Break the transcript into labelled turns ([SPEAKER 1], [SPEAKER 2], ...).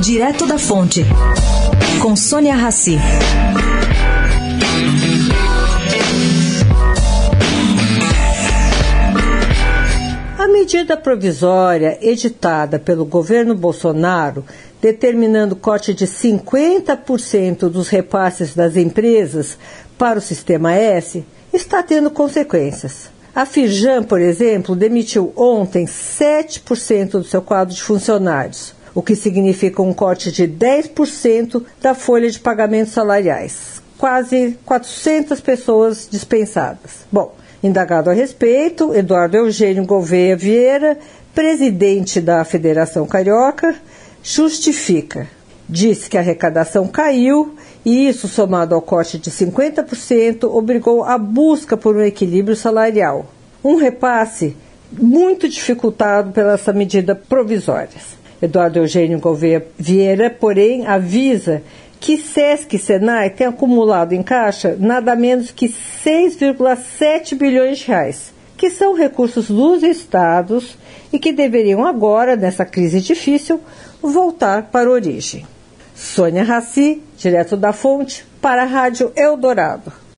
[SPEAKER 1] Direto da Fonte, com Sônia Rassi.
[SPEAKER 2] A medida provisória editada pelo governo Bolsonaro, determinando corte de 50% dos repasses das empresas para o Sistema S, está tendo consequências. A Firjan, por exemplo, demitiu ontem 7% do seu quadro de funcionários, o que significa um corte de 10% da folha de pagamentos salariais. Quase 400 pessoas dispensadas. Bom, indagado a respeito, Eduardo Eugênio Gouveia Vieira, presidente da Federação Carioca, justifica. Disse que a arrecadação caiu e isso, somado ao corte de 50%, obrigou a busca por um equilíbrio salarial. Um repasse muito dificultado pela essa medida provisória. Eduardo Eugênio Gouveia Vieira, porém, avisa que SESC e SENAI têm acumulado em caixa nada menos que 6,7 bilhões de reais, que são recursos dos estados e que deveriam agora, nessa crise difícil, voltar para a origem. Sônia Raci, direto da fonte, para a Rádio Eldorado.